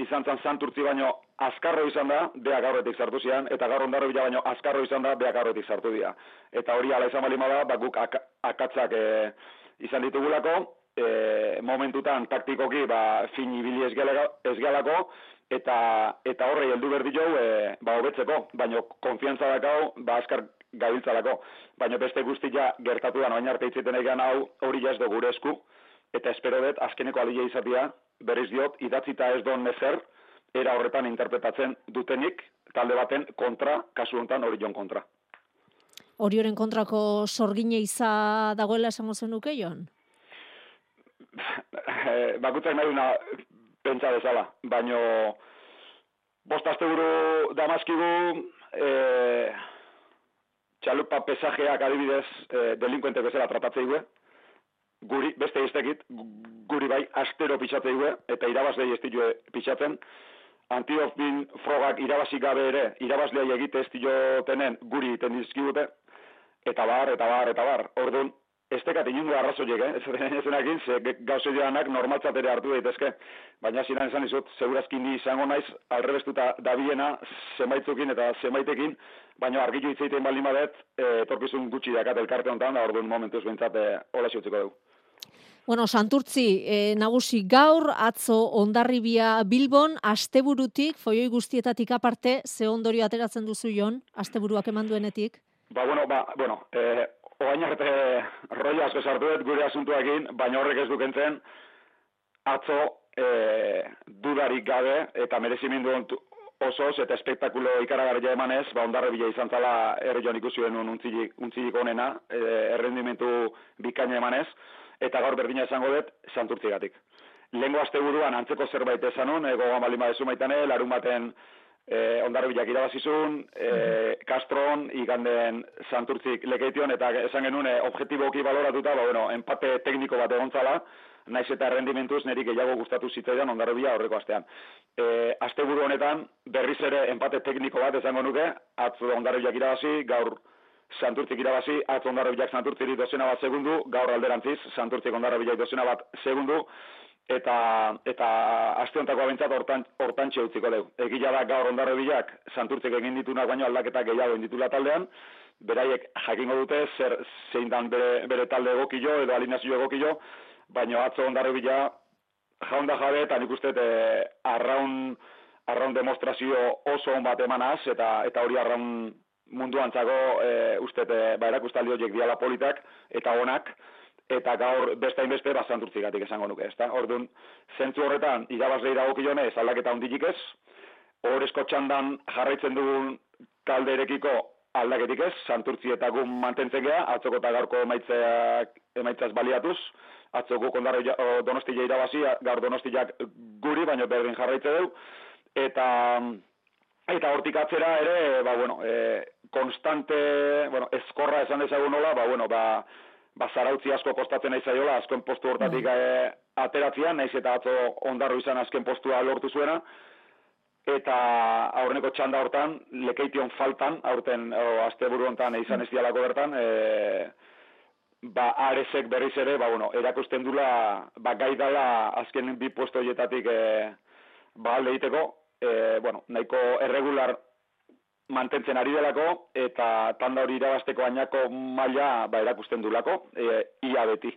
izan zan santurtzi baino azkarro izan da, beak aurretik sartu zian, eta gaur ondarro bila baino azkarro izan da, beak aurretik sartu dira. Eta hori ala izan balima da, ba, guk ak akatzak e, izan ditugulako, e, momentutan taktikoki ba, fin ibili ez galako, eta, eta horrei heldu berdi jo, e, ba, hobetzeko, baino konfiantza dakau, ba, azkar gabiltzalako. Baina beste guztia gertatu da, noain arte itziten egan hau, hori jaz gure esku, eta espero dut, azkeneko alia izatea, berriz diot, idatzita ez don nezer, era horretan interpretatzen dutenik, talde baten kontra, kasu honetan hori jon kontra. Horioren kontrako sorgine iza dagoela esango zenuke, Jon? Bakutzak nahi duna pentsa bezala, baino bost azte buru damazkigu e, txalupa pesajeak adibidez e, delinkuente bezala tratatzei guri, beste iztekit, guri bai, astero pixatzei eta irabazlei ez dilue pixatzen, antiofin frogak irabazik gabe ere, irabazlea egite ez tenen guri iten dizkibute, eta bar, eta bar, eta bar. Orduan, ez tekat inungo arrazoiek, eh? ez den ezenakin, ze gauze joanak normaltzatere hartu daitezke. Baina ziren esan izut, segurazkin ni izango naiz, alrebestuta dabiena, zemaitzukin eta zemaitekin, baina argitu hitzeiten baldin badet, e, torkizun gutxi dakat elkarte honetan, orduan momentuz bintzat, e, hola dugu. Bueno, Santurtzi, e, nagusi gaur, atzo ondarribia Bilbon, asteburutik, foioi guztietatik aparte, ze ondorio ateratzen duzu jon, asteburuak eman duenetik? Ba, bueno, ba, bueno, e, oain arte roi asko sartu dut gure asuntuakin, baina horrek ez dukentzen, atzo e, dudarik gabe eta merezimindu oso eta espektakulo ikaragarria emanez, ba ondarre izan zala erre joan ikusuen untzilik, untzilik onena, e, errendimentu bikaina emanez, eta gaur berdina esango dut santurtzigatik. Lengo aste buruan antzeko zerbait esanun, ego gamalin badezu maitane, larun baten e, ondarri bilak irabazizun, e, Kastron, iganden santurtzik lekeition, eta esan genuen objektiboki baloratuta, ba, bueno, empate tekniko bat egon zala, naiz eta rendimentuz niri gehiago gustatu zitzaidan ondarri bila horreko astean. E, aste buru honetan, berriz ere empate tekniko bat esango nuke, atzu ondarri bilak irabazi, gaur Santurtzik irabazi, atzo ondarra bilak santurtziri dozena bat segundu, gaur alderantziz, santurtzik ondarra bilak dozena bat segundu, eta, eta aste ontako abentzat hortan, hortan txeutziko dugu. Egila da gaur ondarra bilak santurtzik egin ditunak baino aldaketa gehiago inditula taldean, beraiek jakingo dute zer zein dan bere, bere talde egokio edo alinazio egokio, baino atzo ondarra bila jaunda jabe eta nik uste eh, arraun, arraun demostrazio oso on bat emanaz, eta, eta hori arraun munduan txago e, uste e, ba, erakustaldi horiek diala politak eta onak, eta gaur beste hainbeste basanturtzigatik esango nuke, ezta? Orduan, zentzu horretan, irabazlei dago kilone, ez aldaketa honditik ez, horrezko txandan jarraitzen dugun talde erekiko aldaketik ez, santurtzi eta gu mantentzen geha, atzoko eta gaurko emaitzeak, emaitzaz baliatuz, atzoko kondarro donostia irabazi, gaur donostiak guri, baina berdin jarraitzen dugu, eta Eta hortik atzera ere, ba, bueno, e, konstante, bueno, eskorra esan dezagun nola, ba, bueno, ba, ba zarautzi asko kostatzen nahi zaiola, azken postu hortatik mm. e, ateratzean, naiz eta atzo ondarro izan azken postua lortu zuena, eta aurreneko txanda hortan, lekeition faltan, aurten, o, azte buru hontan izan ez dialako bertan, e, ba, arezek berriz ere, ba, bueno, erakusten dula, ba, gaidala azken bi puesto horietatik, e, ba, alde e, bueno, nahiko erregular mantentzen ari delako, eta tanda hori irabasteko ainako maila ba, erakusten du lako, e, ia beti.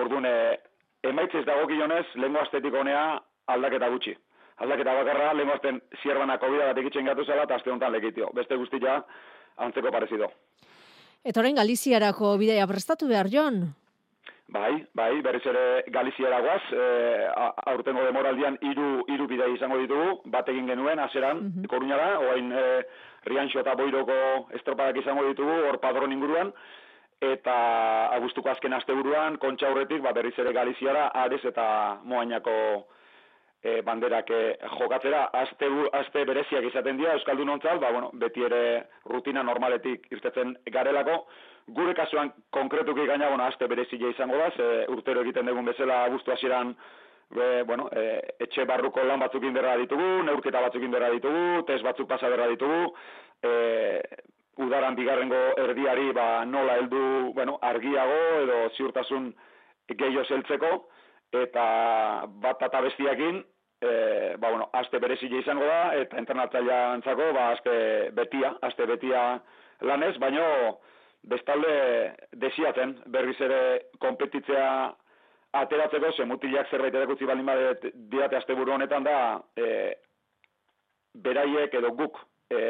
Orduan, e, emaitzez dago gionez, lehenko astetik honea aldaketa gutxi. Aldaketa bakarra, lehenko asten zierbanako bida bat egitzen gatu zela, eta aste honetan lekitio. Beste guztia, antzeko parezido. Eta horrein Galiziarako bidea prestatu behar, Jon? Bai, bai, berriz ere Galiziara guaz, e, aurtengo demoraldian iru, iru bidea izango ditugu, bat egin genuen, aseran, mm -hmm. koruñara, oain e, Rianxo eta Boiroko estropadak izango ditugu, hor padron inguruan, eta agustuko azken asteburuan kontxa aurretik ba, berriz ere Galiziara, Ares eta Moainako e, banderak e, jokatzera, aste, aste bereziak izaten dira, Euskaldun ontzal, ba, bueno, beti ere rutina normaletik irtetzen garelako, gure kasuan konkretuki gaina, bueno, aste berezia izango da, ze urtero egiten dugun bezala agustu hasieran e, bueno, e, etxe barruko lan batzuk inderra ditugu, neurketa batzuk inderra ditugu, test batzuk pasa berra ditugu, e, udaran bigarrengo erdiari ba, nola heldu bueno, argiago edo ziurtasun gehiago zeltzeko, eta bat eta bestiakin, e, ba, bueno, aste berezile izango da, eta entrenatzaia antzako, ba, aste betia, aste betia lanez, baino bestalde desiaten, berriz ere kompetitzea ateratzeko, ze mutilak zerbait erakutzi baldin bade diate aste buru honetan da, e, beraiek edo guk e,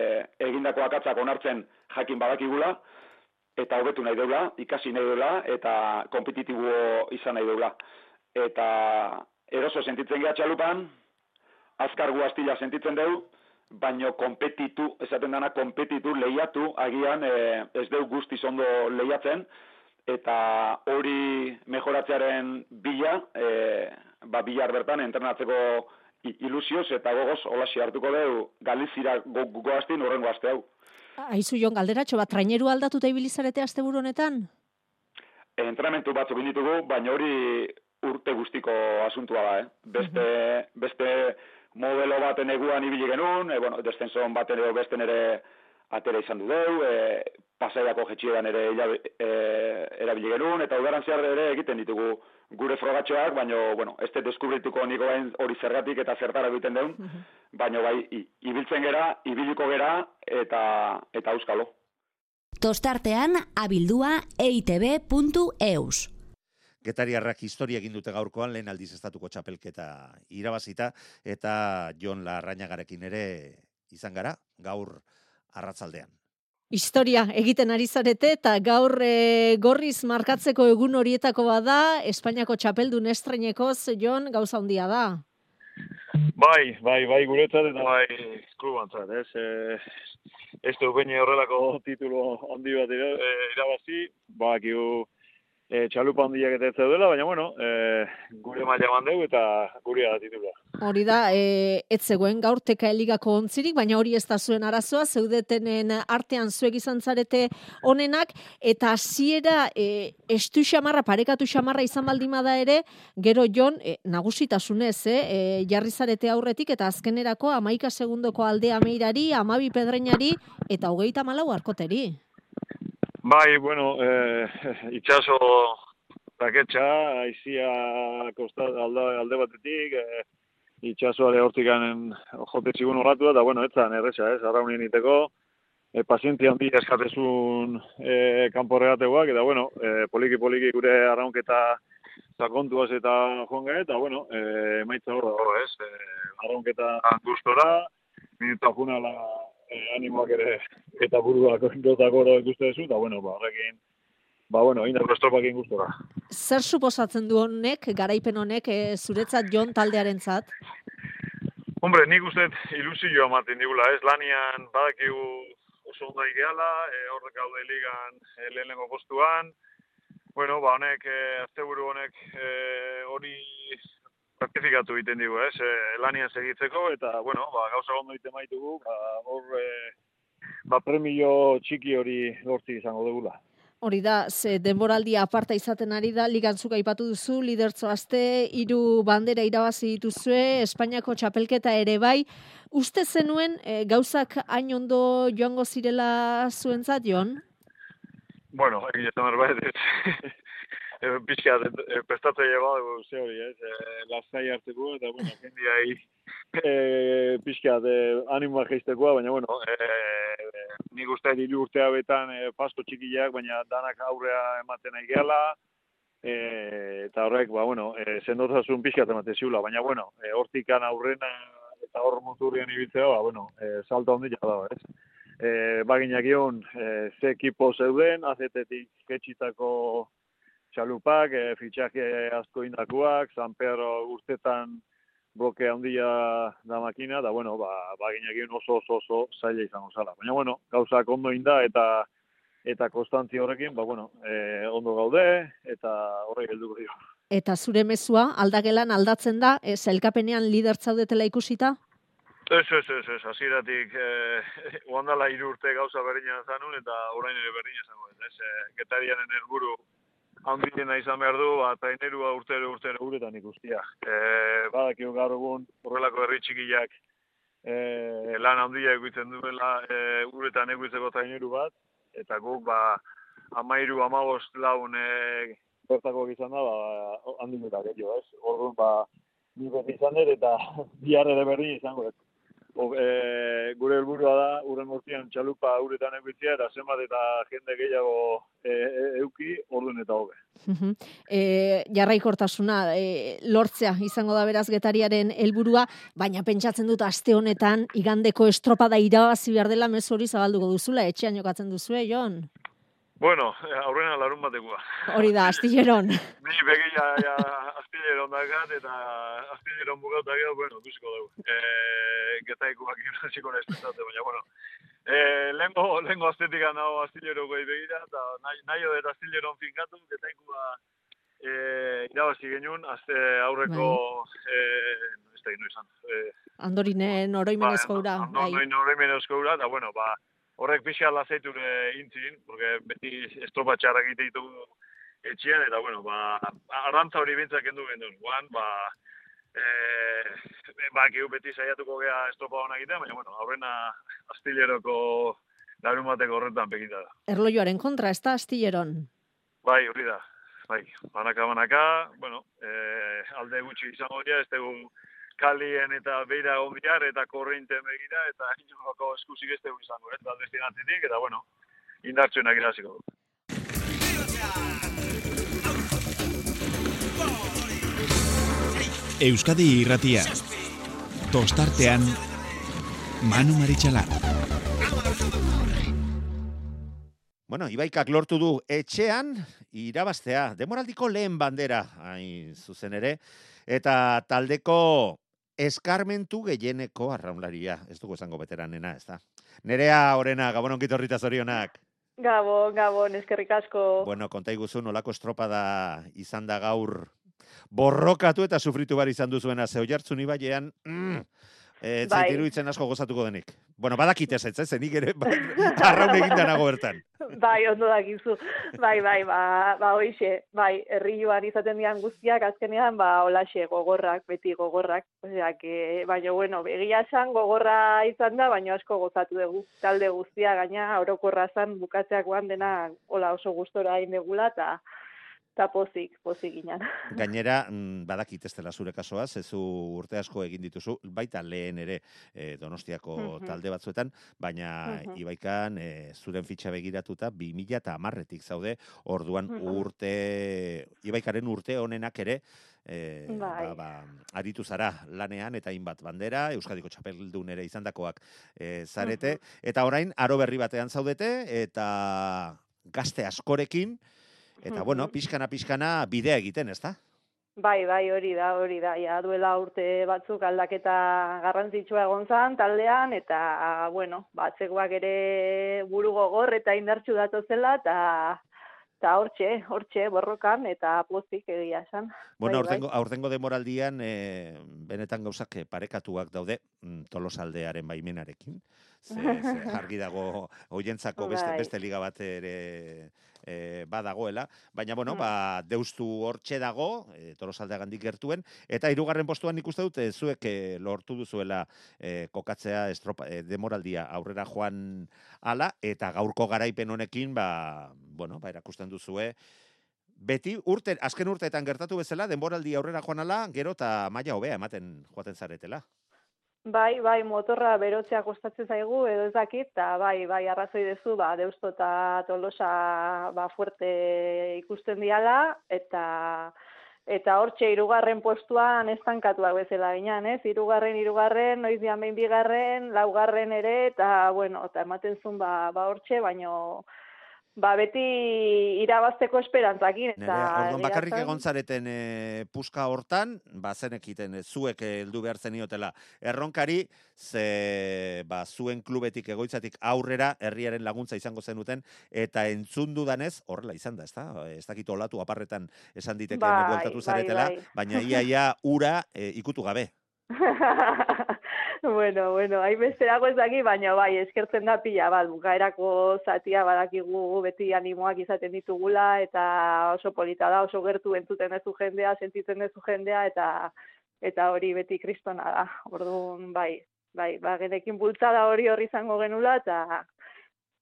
egindako akatzak onartzen jakin badakigula, eta hobetu nahi deula, ikasi nahi deula, eta kompetitibo izan nahi deula. Eta eroso sentitzen geha txalupan, azkar guaztila sentitzen dugu, baino kompetitu, esaten dana, kompetitu, lehiatu, agian e, ez deu guztiz ondo lehiatzen, eta hori mejoratzearen bila, e, ba, bilar bertan, entrenatzeko ilusioz eta gogoz, hola hartuko dugu, galizira go, horrengo azte hau. Aizu, Jon, galderatxo bat, traineru aldatuta ibilizarete azte honetan? Entrenamentu batzuk ditugu, baina hori urte guztiko asuntua da, eh? Beste, uh beste modelo baten eguan ibili genuen, e, bueno, descenson baten edo beste nere atera izan du deu, e, pasaiako jetxiedan ere e, erabili genuen, eta udaran zehar ere egiten ditugu gure frogatxoak, baina, bueno, ez deskubrituko niko hori zergatik eta zertara egiten deun, uh baina bai, ibiltzen gera, ibiliko gera, eta, eta euskalo. Tostartean, abildua eitb.eus. Getariarrak historia egin dute gaurkoan lehen aldiz estatuko txapelketa irabazita eta Jon Larrañagarekin ere izan gara gaur arratzaldean. Historia egiten ari zarete eta gaur e, gorriz markatzeko egun horietako bada Espainiako txapeldun estrenekoz Jon gauza handia da. Bai, bai, bai guretzat eta bai klubantzat, ez? E, ez du horrelako titulo handi bat irabazi, ba, e, txalupa handiak eta ez dela, baina bueno, e, gure maila mandeu eta gure da titula. Hori da, e, ez zegoen gaur teka eligako ontzirik, baina hori ez da zuen arazoa, zeudetenen artean zuek izan zarete onenak, eta hasiera e, estu xamarra, parekatu xamarra izan baldimada ere, gero jon, e, nagusitasunez, e, e, jarri zarete aurretik, eta azkenerako amaika segundoko aldea meirari, amabi pedreinari, eta hogeita malau arkoteri. Bai, bueno, eh, itxaso raketxa, aizia kostat alde, alde batetik, eh, itxasoare hortikanen jote txigun horatu da, bueno, etzan erresa, ez, arraunien iteko, e, pazientia handi eskatezun e, kanporregateguak, eta, bueno, e, poliki-poliki gure arraunketa sakontuaz eta joan eta, bueno, e, maitza hor da, ez, e, arraunketa gustora, minuta junala eh, animoak ere eta buruak dota goro ikuste duzu, eta bueno, ba, horrekin, ba, bueno, indar estropakin gustora. Zer suposatzen du honek, garaipen honek, e, zuretzat jon taldearen zat? Hombre, nik uste ilusioa ematen digula, ez lanian badakigu oso ondo gehala, e, horrek gaude ligan e, lehenengo postuan, bueno, ba, honek, e, azteburu honek e, hori ratifikatu egiten digu, ez, e, lanian segitzeko, eta, bueno, ba, gauza ondo egiten maitugu, ba, hor, e, ba, premio txiki hori lortzi izango dugula. Hori da, ze denboraldia aparta izaten ari da, ligantzuk aipatu duzu, lidertzo aste, hiru bandera irabazi dituzue, Espainiako txapelketa ere bai, uste zenuen e, gauzak hain ondo joango zirela zuentzat, Jon? Bueno, egia zamar e, pixka e, prestatzaile bat, ze hori, ez, e, lastai hartzeko, eta, bueno, jendi ahi, e, pixka de animoa geiztekoa, baina, bueno, e, e, nik uste dilu urtea betan e, pasto txikiak, baina danak aurrea ematen nahi gehala, e, eta horrek, ba, bueno, e, sendotasun pixka ematen ziula, baina, bueno, e, hortikan aurrena eta hor moturrian ibiltzea, ba, bueno, e, salto handi jada, ez? E, baginak ion, e, ze ekipo zeuden, azetetik ketxitako txalupak, e, fitxake asko indakuak, San Pedro urtetan bloke handia da makina, da bueno, ba, ba oso oso oso zaila izango zala. Baina bueno, gauzak ondo inda eta eta konstantzia horrekin, ba, bueno, e, ondo gaude, eta horrek helduko dio. Eta zure mezua aldagelan aldatzen da, e, zelkapenean lider zaudetela ikusita? Ez, ez, ez, ez, hasieratik eh, oandala hiru urte gauza berdina zanun, eta orain ere berdina zango. Ez, e, getarianen helburu handiena izan behar du, ba, eta inerua urtero urtero uretan ikustia. E, badakigu gaur egun horrelako herri txikiak e, lan handia eguitzen duela e, uretan eguitzeko traineru bat, eta guk ba, amairu amabost laun e, bertako izan da, ba, handik eta gehiago, ez? Orduan, ba, ni beti izan dut, eta bihar ere berdin izango, ez? O, e, gure helburua da urren urtean txalupa uretan egitea eta zenbat eta jende gehiago e, e, euki orduen eta hobe. e, jarraikortasuna e, lortzea izango da beraz getariaren helburua, baina pentsatzen dut aste honetan igandeko estropada irabazi behar dela mezu hori zabalduko duzula, etxean jokatzen duzue, Jon? Bueno, aurrena larun batekoa. Hori da, astilleron. Ni begi ja, astilleron dakat, eta astilleron bukauta gero, bueno, duziko dugu. E, getaikoak irasiko nespetate, baina, bueno. E, lengo, lengo astetik nago astillero goi begira, eta nahi, nahi odeta astilleron finkatu, getaikoa e, irabazi genuen, azte aurreko, bai. e, ez da gino izan. E, Andorinen oroimenezko ura. Bai, Andorinen oroimenezko ura, eta bueno, ba, horrek pixka lazaiture intzin, porque beti estropa txarrak egite ditu etxean, eta bueno, ba, arrantza hori bintzak kendu gendun. Guan, ba, e, ba, beti saiatuko gea estropa hona egitea, baina, bueno, aurrena astilleroko larun bateko horretan pekita da. Erloioaren kontra, ez da astilleron? Bai, hori da. Bai, banaka, banaka, bueno, e, alde gutxi izango dira, ez dugu kalien eta beira ondiar eta korreinten begira eta inunoko eskuzik ez dugu izango, ez da destinatzitik, eta bueno, indartzuenak iraziko du. Euskadi irratia. Tostartean Manu Maritxalar. Bueno, Ibaikak lortu du etxean irabaztea, demoraldiko lehen bandera, hain zuzen ere, eta taldeko eskarmentu gehieneko arraunlaria, ez dugu esango veteranena, ez da. Nerea, orena, gabon onkit horrita zorionak. Gabon, gabon, eskerrik asko. Bueno, konta iguzu, nolako estropada izan da gaur borrokatu eta sufritu bar izan duzuena, zeu jartzun ibailean, mm, e, bai. iruditzen asko gozatuko denik. Bueno, badakit ez, ez, nik ere, ba, arraun egin nago bertan. Bai, ondo dakizu. Bai, bai, ba, ba hoixe, bai, herri joan izaten dian guztiak, azkenean, ba, olaxe, gogorrak, beti gogorrak. Osea, que, baina, bueno, egia esan gogorra izan da, baina asko gozatu dugu. Talde guztia, gaina, orokorra zan, bukatzeak dena, hola oso gustora indegula, eta eta pozik, pozik ginen. Gainera, mm, badakit ez dela zure kasoa, zezu urte asko egin dituzu, baita lehen ere e, donostiako talde batzuetan, baina ibaikan e, zuren fitxa begiratuta, bi mila eta amarretik zaude, orduan urte, ibaikaren urte honenak ere, e, ba, ba, aritu zara lanean eta inbat bandera, Euskadiko txapeldun ere izandakoak e, zarete, eta orain, aro berri batean zaudete, eta gazte askorekin, Eta, bueno, pixkana, pixkana, bidea egiten, ez da? Bai, bai, hori da, hori da. Ja, duela urte batzuk aldaketa garrantzitsua egon zan taldean, eta, bueno, batzekoak ere buru gogor eta indartxu zela, eta eta hortxe, hortxe, borrokan, eta pozik egia esan. Bueno, bai, bai. aurtengo, demoraldian, e, benetan gauzak parekatuak daude, mm, tolosaldearen baimenarekin. Ze, ze, argi dago, hoientzako beste, bai. beste liga bat ere e, badagoela, baina bueno, mm. ba deustu hortxe dago, e, Tolosaldean gandik gertuen eta hirugarren postuan ikuste dute zuek e, lortu duzuela e, kokatzea estropa, e, demoraldia aurrera joan ala eta gaurko garaipen honekin ba bueno, ba erakusten duzue Beti urte, azken urteetan gertatu bezala, denboraldi aurrera joan ala, gero eta maila hobea ematen joaten zaretela. Bai, bai, motorra berotzea kostatzen zaigu, edo ez dakit, eta bai, bai, arrazoi dezu, ba, deusto eta tolosa ba, fuerte ikusten diala, eta eta hortxe irugarren postuan estankatuak bezala ginean, ez? Irugarren, irugarren, noiz dian behin bigarren, laugarren ere, eta, bueno, eta ematen zuen, ba, ba hortxe, baino, ba beti irabazteko esperantzakin. Nere, orduan bakarrik egon zareten e, puska hortan, ba zenekiten e, zuek heldu behar zeniotela erronkari, ze ba, zuen klubetik egoitzatik aurrera herriaren laguntza izango zenuten, eta entzun dudanez, horrela izan da, ez da? Ez dakit olatu aparretan esan diteke bai, bueltatu bai, zaretela, bai, baina iaia ura e, ikutu gabe. bueno, bueno, hain beste dago ez daki, baina bai, eskertzen da pila, bat, bukaerako zatia badakigu beti animoak izaten ditugula, eta oso polita da, oso gertu entzuten ez jendea, sentitzen ez jendea, eta eta hori beti kristona da. Orduan, bai, bai, ba, genekin bultzada hori hori izango genula, eta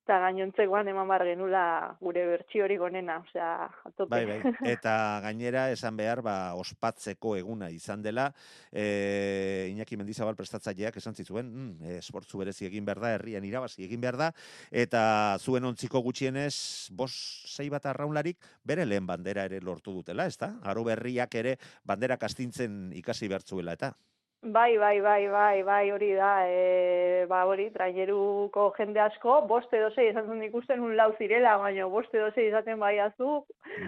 eta gainontzegoan eman bar genula gure bertsi hori gonena, osea, atope. Bai, bai, eta gainera esan behar, ba, ospatzeko eguna izan dela, e, Iñaki Mendizabal prestatzaileak esan zituen, mm, esportzu berezi egin behar da, herrian irabazi egin behar da, eta zuen ontziko gutxienez, bos sei bat arraunlarik, bere lehen bandera ere lortu dutela, ez da? Aro berriak ere bandera kastintzen ikasi bertzuela, eta? Bai, bai, bai, bai, bai, hori da, e, ba, hori, traineruko jende asko, boste dozei, esan zuen ikusten un lau zirela, baina boste dozei izaten bai azu,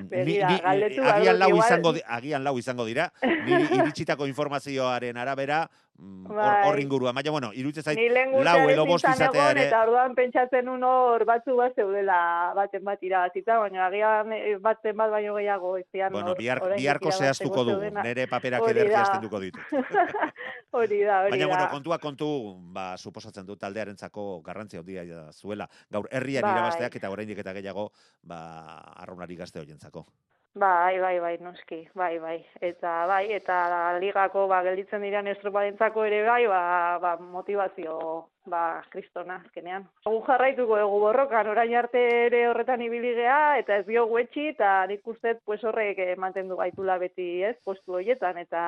berira, galdetu. Agian lau, izango, agian lau izango dira, niri iritsitako informazioaren arabera, Mm, bai. hor ingurua. Baina, bueno, irutze zait, lau edo bost izatea ere. Eta orduan pentsatzen un hor batzu bat zeudela baten bat irabazita, baina agian eh, baten bat baino gehiago. Ezian, bueno, bihar, biharko zehaztuko dugu, nere paperak ederki duko ditu. hori da, hori Baina, bueno, kontua kontu, ba, suposatzen du taldearen zako garrantzia handia zuela. Gaur, herrian bai. irabazteak eta oraindik eta gehiago, ba, arraunari gazte zako. Bai, bai, bai, noski, bai, bai. Eta bai, eta ligako ba gelditzen diren estropadentzako ere bai, ba, ba motivazio ba kristona azkenean. Gu jarraituko dugu borrokan orain arte ere horretan ibili gea eta ez dio etxi eta nik uste pues horrek mantendu gaitula beti, ez? Postu hoietan eta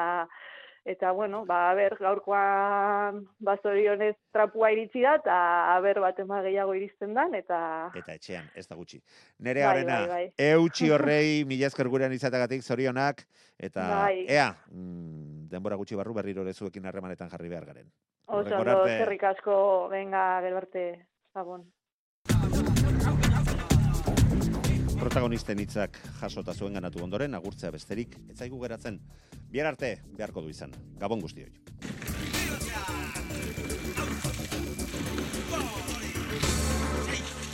eta bueno, ba, a ber, gaurkoan bazorionez trapua iritsi da, eta a ber, bat ema gehiago iristen dan, eta... Eta etxean, ez da gutxi. Nere bai, horrena, bai, bai. eutxi horrei, mila esker gurean izatagatik, zorionak, eta bai. ea, mm, denbora gutxi barru berriro lezuekin harremanetan jarri behar garen. Oso, zerrik asko, venga, gelbarte, zabon. Protagonisten hitzak jasota zuen ganatu ondoren, agurtzea besterik, etzaigu geratzen, bihar arte beharko du izan. Gabon guzti hoi.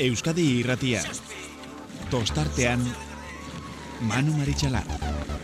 Euskadi irratia, tostartean, Manu Maritxalara.